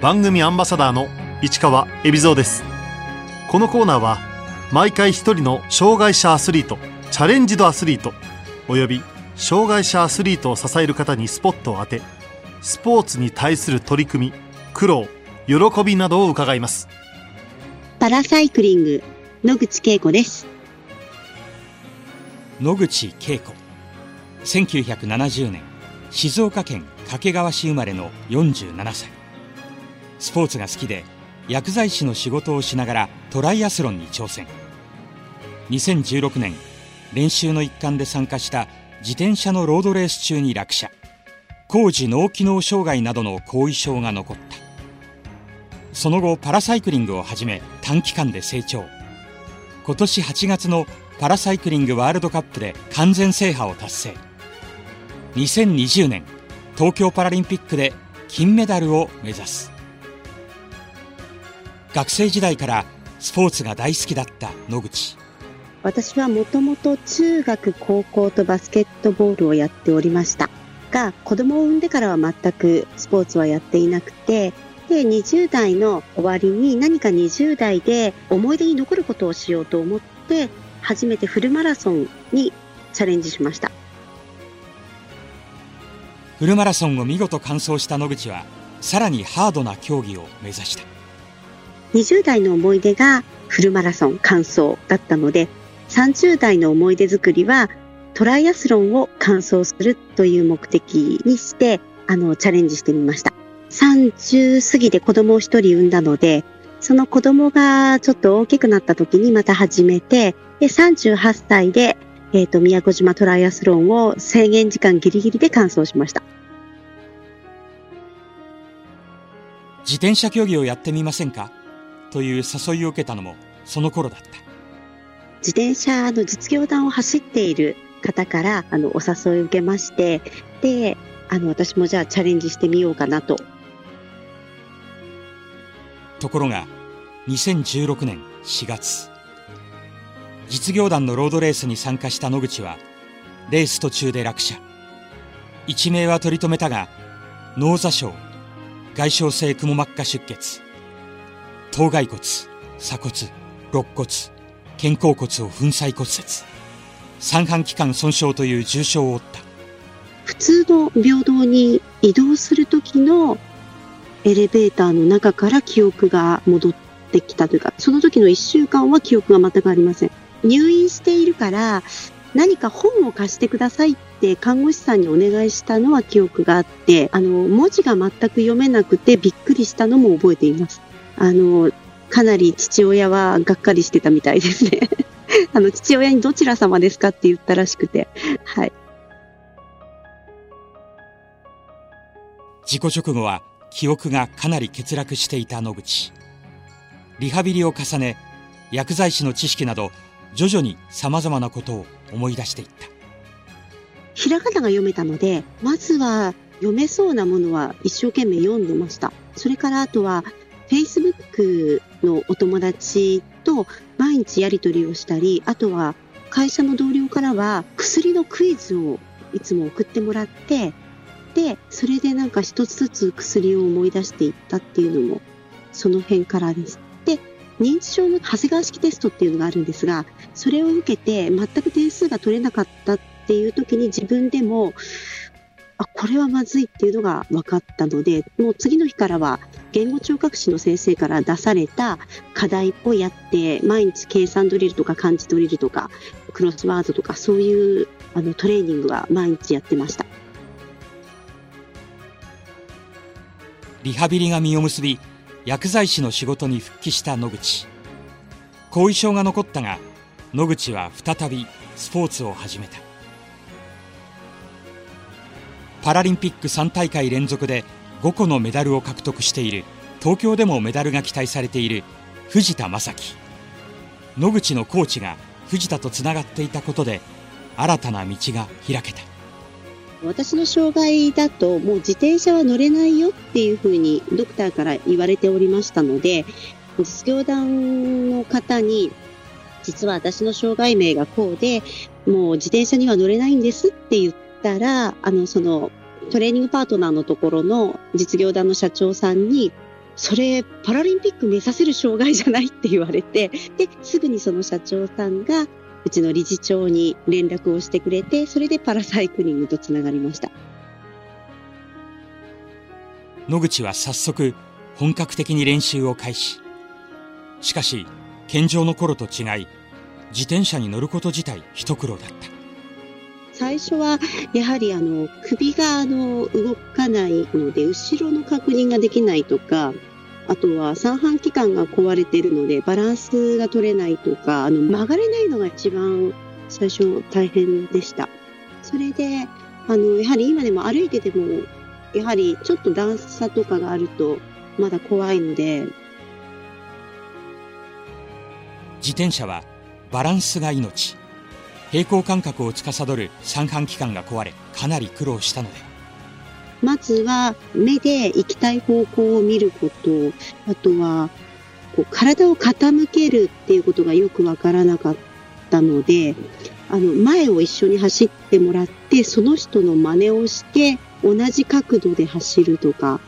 番組アンバサダーの市川恵比蔵です。このコーナーは毎回一人の障害者アスリートチャレンジドアスリートおよび障害者アスリートを支える方にスポットを当てスポーツに対する取り組み苦労喜びなどを伺います。パラサイクリング野口恵子です。野口恵子。1970年静岡県掛川市生まれの47歳スポーツが好きで薬剤師の仕事をしながらトライアスロンに挑戦。2016年練習の一環で参加した自転車のロードレース中に落車。工事脳機能障害などの後遺症が残った。その後パラサイクリングを始め短期間で成長。今年8月のパラサイクリングワールドカップで完全制覇を達成。2020年東京パラリンピックで金メダルを目指す。学生時代からスポーツが大好きだった野口。私はもともと中学高校とバスケットボールをやっておりました。が子供を産んでからは全くスポーツはやっていなくてで20代の終わりに何か20代で思い出に残ることをしようと思って初めてフルマラソンにチャレンジしました。フルマラソンを見事完走した野口はさらにハードな競技を目指した20代の思い出がフルマラソン完走だったので30代の思い出作りはトライアスロンを完走するという目的にしてあのチャレンジしてみました。30過ぎで子供を一人産んだのでその子供がちょっと大きくなった時にまた始めてで38歳で、えーと、宮古島トライアスロンを制限時間ギリギリで完走しました。自転車競技をやってみませんか？という誘いを受けたのもその頃だった。自転車の実業団を走っている方からあのお誘いを受けましてであの私もじゃあチャレンジしてみようかなと。ところが2016年4月実業団のロードレースに参加した野口はレース途中で落車。一命は取り留めたが脳挫傷外傷性くも膜下出血頭蓋骨鎖骨肋骨肩甲骨を粉砕骨折。三半規管損傷という重傷を負った。普通の平等に移動する時のエレベーターの中から記憶が戻ってきたというかその時の1週間は記憶が全くありません。入院しているから何か本を貸してくださいって看護師さんにお願いしたのは記憶があってあの文字が全く読めなくてびっくりしたのも覚えています。あのかなり父親はがっかりしてたみたいですね。あの父親にどちら様ですかって言ったらしくて。はい。事故直後は記憶がかなり欠落していた野口。リハビリを重ね薬剤師の知識など徐々にさまざまなことを思い出していった。ひらがなが読めたのでまずは読めそうなものは一生懸命読んでました。それからあとは Facebook のお友達と毎日やり取りをしたりあとは会社の同僚からは薬のクイズをいつも送ってもらってでそれでなんか一つずつ薬を思い出していったっていうのもその辺からです。で認知症の長谷川式テストっていうのがあるんですが、それを受けて全く点数が取れなかったっていう時に自分でも、あ、これはまずいっていうのが分かったので、もう次の日からは言語聴覚士の先生から出された課題をやって、毎日計算ドリルとか漢字ドリルとか、クロスワードとかそういうあのトレーニングは毎日やってました。リハビリが実を結び、薬剤師の仕事に復帰した野口後遺症が残ったが野口は再びスポーツを始めたパラリンピック3大会連続で5個のメダルを獲得している。東京でもメダルが期待されている。藤田正樹野口のコーチが藤田とつながっていたことで新たな道が開けた。私の障害だともう自転車は乗れないよっていうふうにドクターから言われておりましたので実業団の方に実は私の障害名がこうでもう自転車には乗れないんですって言ったらあのそのトレーニングパートナーのところの実業団の社長さんにそれパラリンピック目指せる障害じゃないって言われて、で、すぐにその社長さんがうちの理事長に連絡をしてくれて、それでパラサイクリングとつながりました。野口は早速本格的に練習を開始。しかし、健常の頃と違い、自転車に乗ること自体一苦労だった。最初はやはりあの首があの動かないので後ろの確認ができないとかあとは三半規管が壊れているのでバランスが取れないとかあの曲がれないのが一番最初大変でした。それであのやはり今でも歩いててもやはりちょっと段差とかがあるとまだ怖いので。自転車はバランスが命。平行感覚を司る三半規管が壊れかなり苦労したので。まずは目で行きたい方向を見ること。あとはこう体を傾けるっていうことがよくわからなかったのであの前を一緒に走ってもらってその人の真似をして同じ角度で走るとか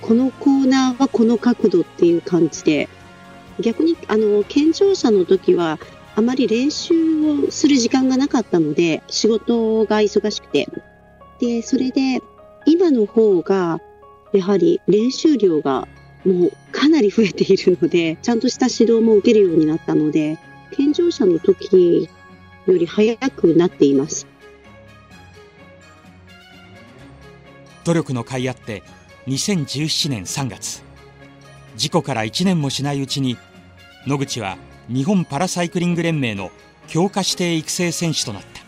このコーナーはこの角度っていう感じで逆にあの健常者の時はあまり練習をする時間がなかったので、仕事が忙しくて。で、それで、今の方が、やはり練習量がもうかなり増えているので、ちゃんとした指導も受けるようになったので、健常者の時より早くなっています。努力の甲斐あって、2017年3月、事故から1年もしないうちに、野口は日本パラサイクリング連盟の強化指定育成選手となった。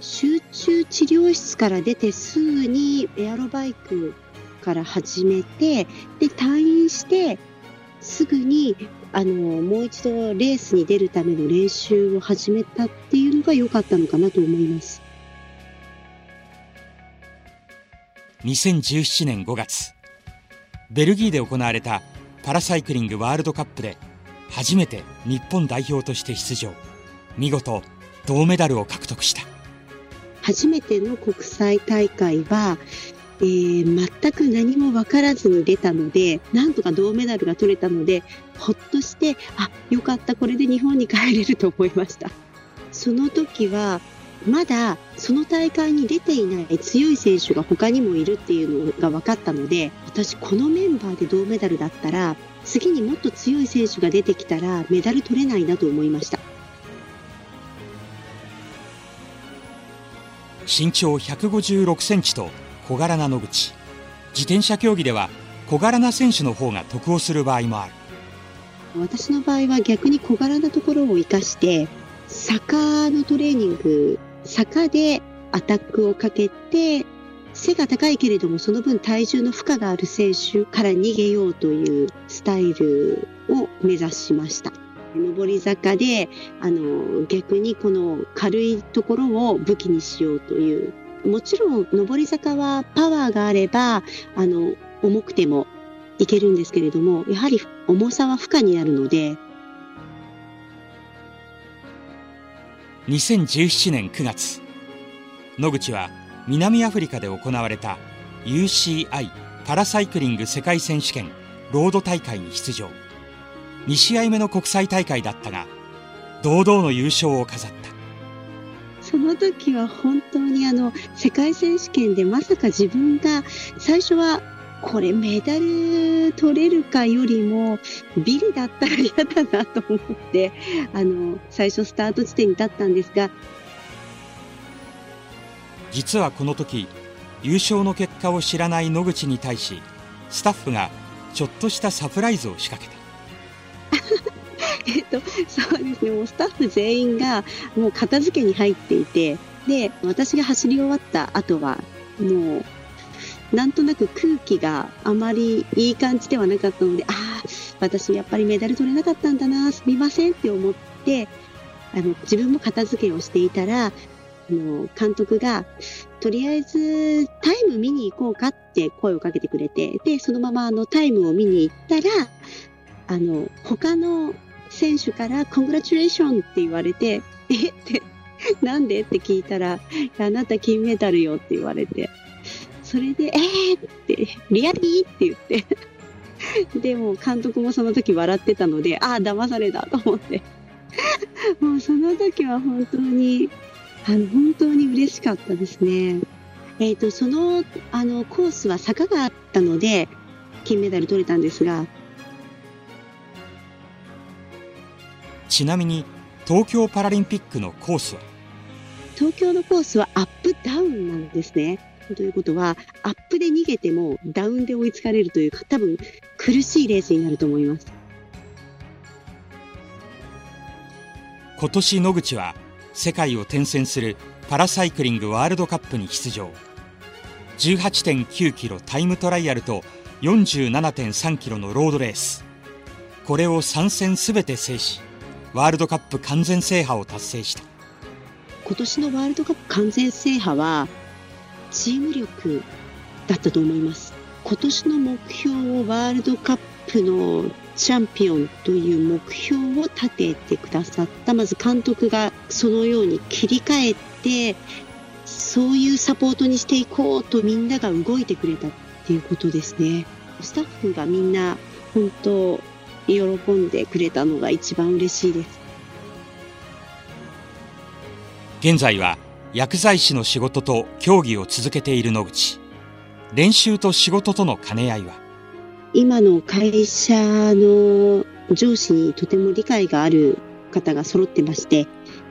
集中治療室から出てすぐにエアロバイクから始めてで退院してすぐにあのもう一度レースに出るための練習を始めたっていうのが良かったのかなと思います。2017年5月。ベルギーで行われたパラサイクリングワールドカップで初めて日本代表として出場。見事銅メダルを獲得した。初めての国際大会は、えー、全く何も分からずに出たのでなんとか銅メダルが取れたのでほっとしてあよかったこれで日本に帰れると思いました。その時はまだその大会に出ていない強い選手が他にもいるっていうのが分かったので私このメンバーで銅メダルだったら次にもっと強い選手が出てきたらメダル取れないなと思いました。身長156センチと小柄な野口。自転車競技では小柄な選手の方が得をする場合もある。私の場合は逆に小柄なところを生かして坂のトレーニング坂でアタックをかけて背が高いけれどもその分体重の負荷がある選手から逃げようというスタイルを目指しました。上り坂で、あの、逆にこの軽いところを武器にしようという。もちろん、上り坂はパワーがあれば、あの、重くてもいけるんですけれども、やはり重さは負荷になるので。2017年9月、野口は南アフリカで行われた UCI パラサイクリング世界選手権ロード大会に出場。2試合目の国際大会だったが堂々の優勝を飾った。その時は本当にあの世界選手権でまさか自分が最初はこれメダル取れるかよりもビリだったら嫌だなと思ってあの最初スタート地点に立ったんですが。実はこの時優勝の結果を知らない野口に対しスタッフがちょっとしたサプライズを仕掛けた。えっとそうですね。もうスタッフ全員がもう片付けに入っていてで私が走り終わった後はもうなんとなく空気があまりいい感じではなかったのでああ私やっぱりメダル取れなかったんだなすみませんって思ってあの自分も片付けをしていたらあの、監督が、とりあえずタイム見に行こうかって声をかけてくれて、で、そのままあのタイムを見に行ったら、あの、他の選手からコングラチュレーションって言われて、え？って、なんで？って聞いたら、あなた金メダルよって言われて、それで、えーって、リアリーって言って でも監督もその時笑ってたので、ああ、騙されたと思って。もうその時は本当に、あの、本当に嬉しかったですね。えっ、ー、と、その、あの、コースは坂があったので、金メダル取れたんですが。ちなみに、東京パラリンピックのコースは？東京のコースはアップダウンなんですね。ということは、アップで逃げてもダウンで追いつかれるというか、多分苦しいレースになると思います。今年野口は世界を転戦するパラサイクリングワールドカップに出場。18.9キロタイムトライアルと47.3キロのロードレース。これを3戦すべて制しワールドカップ完全制覇を達成した。今年のワールドカップ完全制覇はチーム力だったと思います。今年の目標をワールドカップのチャンピオンという目標を立ててくださった。まず監督がそのように切り替えてそういうサポートにしていこうとみんなが動いてくれたっていうことですね。スタッフがみんな本当喜んでくれたのが一番嬉しいです。現在は薬剤師の仕事と競技を続けている野口練習と仕事との兼ね合いは？今の会社の上司にとても理解がある方が揃ってまして、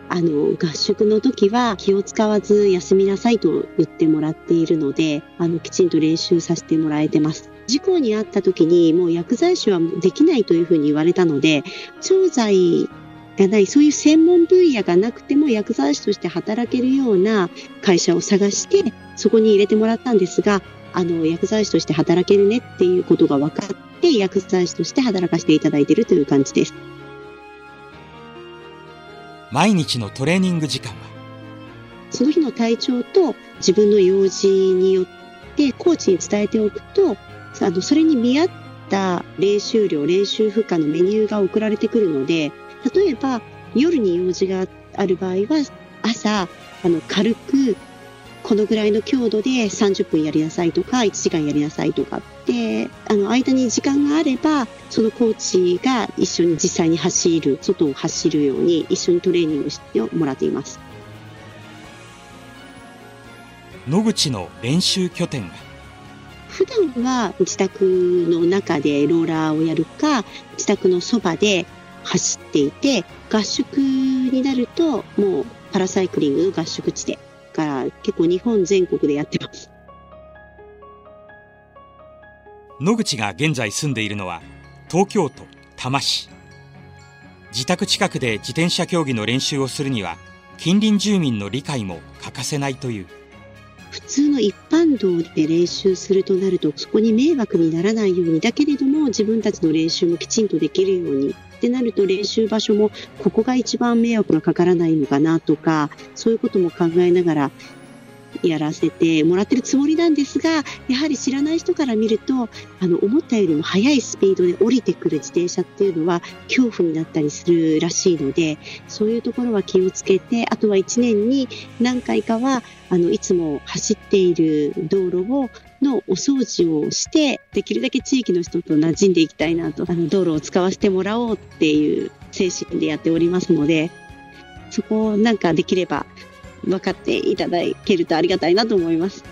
あの、合宿の時は気を使わず休みなさいと言ってもらっているので、あの、きちんと練習させてもらえてます。事故に遭った時にもう薬剤師はできないというふうに言われたので、調剤がない、そういう専門分野がなくても薬剤師として働けるような会社を探して、そこに入れてもらったんですが、あの、薬剤師として働けるねっていうことが分かって、薬剤師として働かせていただいているという感じです。毎日のトレーニング時間は？その日の体調と自分の用事によってコーチに伝えておくと、あの、それに見合った練習量、練習負荷のメニューが送られてくるので、例えば夜に用事がある場合は、朝、あの、軽くこのぐらいの強度で30分やりなさいとか、1時間やりなさいとかって、あの、間に時間があれば、そのコーチが一緒に実際に走る、外を走るように一緒にトレーニングしてもらっています。野口の練習拠点が普段は自宅の中でローラーをやるか、自宅のそばで走っていて、合宿になるともうパラサイクリング合宿地でから結構日本全国でやってます。野口が現在住んでいるのは東京都多摩市自宅近くで自転車競技の練習をするには近隣住民の理解も欠かせないという普通の一般道で練習するとなるとそこに迷惑にならないようにだけれども自分たちの練習もきちんとできるようにってなると練習場所もここが一番迷惑がかからないのかなとか、そういうことも考えながらやらせてもらってるつもりなんですが、やはり知らない人から見ると、あの、思ったよりも速いスピードで降りてくる自転車っていうのは恐怖になったりするらしいので、そういうところは気をつけて、あとは1年に何回かは、あの、いつも走っている道路をのお掃除をして、できるだけ地域の人と馴染んでいきたいなと、あの、道路を使わせてもらおうっていう精神でやっておりますので、そこをなんかできれば分かっていただけるとありがたいなと思います。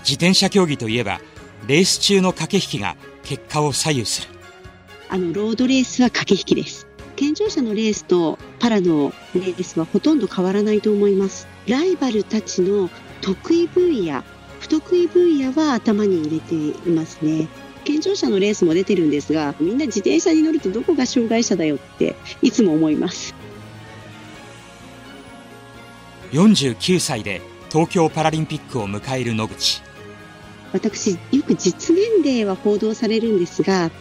自転車競技といえば、レース中の駆け引きが結果を左右する。あの、ロードレースは駆け引きです。健常者のレースとパラのレースはほとんど変わらないと思います。ライバルたちの得意分野、不得意分野は頭に入れていますね。健常者のレースも出てるんですが、みんな自転車に乗るとどこが障害者だよっていつも思います。49歳で東京パラリンピックを迎える野口。私、よく実年齢は報道されるんですが、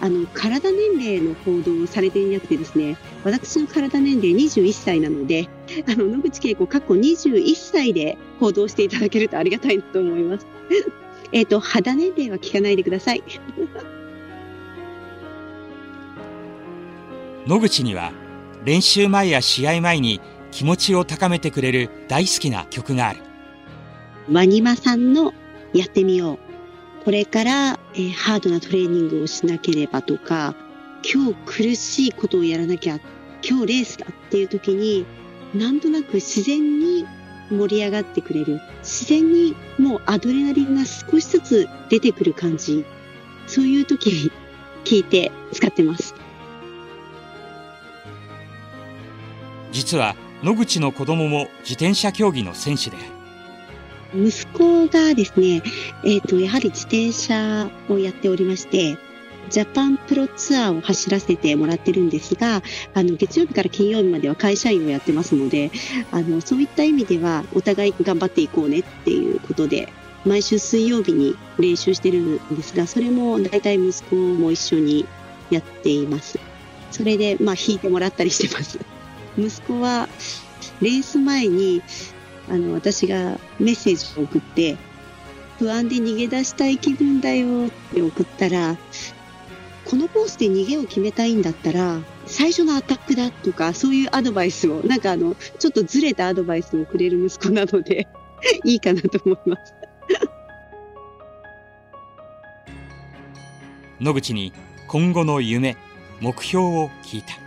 あの、体年齢の報道をされていなくてですね、私の体年齢21歳なので、あの、野口恵子過去21歳で報道していただけるとありがたいと思います。えっと、肌年齢は聞かないでください。野口には、練習前や試合前に気持ちを高めてくれる大好きな曲がある。ワニマさんのやってみよう。これから、えーハードなトレーニングをしなければとか、今日苦しいことをやらなきゃ、今日レースだっていう時に、なんとなく自然に盛り上がってくれる。自然にもうアドレナリンが少しずつ出てくる感じ。そういう時に聞いて使ってます。実は野口の子供も自転車競技の選手で息子がですね、えっ、と、やはり自転車をやっておりまして、ジャパンプロツアーを走らせてもらってるんですが、あの、月曜日から金曜日までは会社員をやってますので、あの、そういった意味では、お互い頑張っていこうねっていうことで、毎週水曜日に練習してるんですが、それも大体息子も一緒にやっています。それで、まあ、弾いてもらったりしてます。息子は、レース前に、あの、私がメッセージを送って、不安で逃げ出したい気分だよって送ったら、このコースで逃げを決めたいんだったら、最初のアタックだとか、そういうアドバイスを、なんかあの、ちょっとずれたアドバイスをくれる息子なので、いいかなと思います。野口に今後の夢目標を聞いた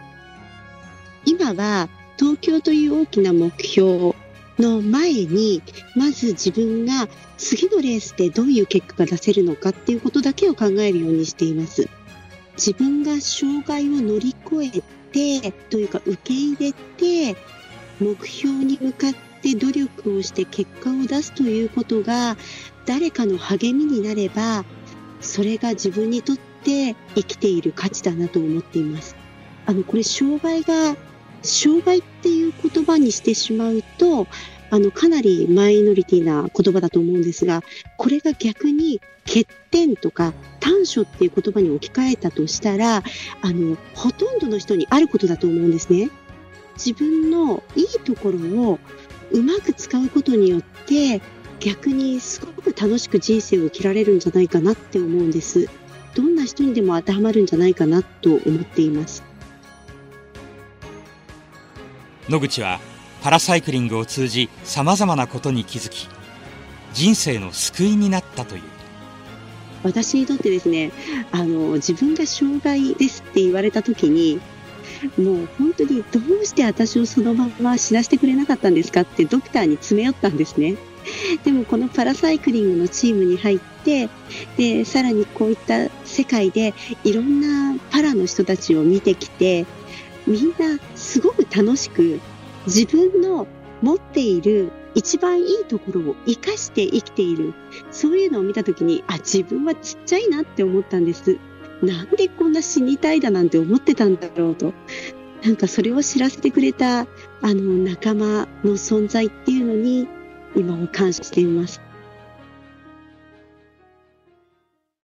今は東京という大きな目標の前に、まず自分が次のレースでどういう結果が出せるのかっていうことだけを考えるようにしています。自分が障害を乗り越えて、というか受け入れて、目標に向かって努力をして結果を出すということが、誰かの励みになれば、それが自分にとって生きている価値だなと思っています。あの、これ、障害が、障害っていう言葉にしてしまうと、あの、かなりマイノリティな言葉だと思うんですが、これが逆に欠点とか短所っていう言葉に置き換えたとしたら、あの、ほとんどの人にあることだと思うんですね。自分のいいところをうまく使うことによって、逆にすごく楽しく人生を生きられるんじゃないかなって思うんです。どんな人にでも当てはまるんじゃないかなと思っています。野口はパラサイクリングを通じさまざまなことに気づき人生の救いになったという私にとってですね、あの、自分が障害ですって言われた時に、もう本当にどうして私をそのまま死なせてくれなかったんですかってドクターに詰め寄ったんですね。でもこのパラサイクリングのチームに入って、で、さらにこういった世界でいろんなパラの人たちを見てきて、みんなすごく楽しく自分の持っている一番いいところを生かして生きている。そういうのを見たときに、あ、自分はちっちゃいなって思ったんです。なんでこんな死にたいだなんて思ってたんだろうと。なんかそれを知らせてくれた、あの、仲間の存在っていうのに、今は感謝しています。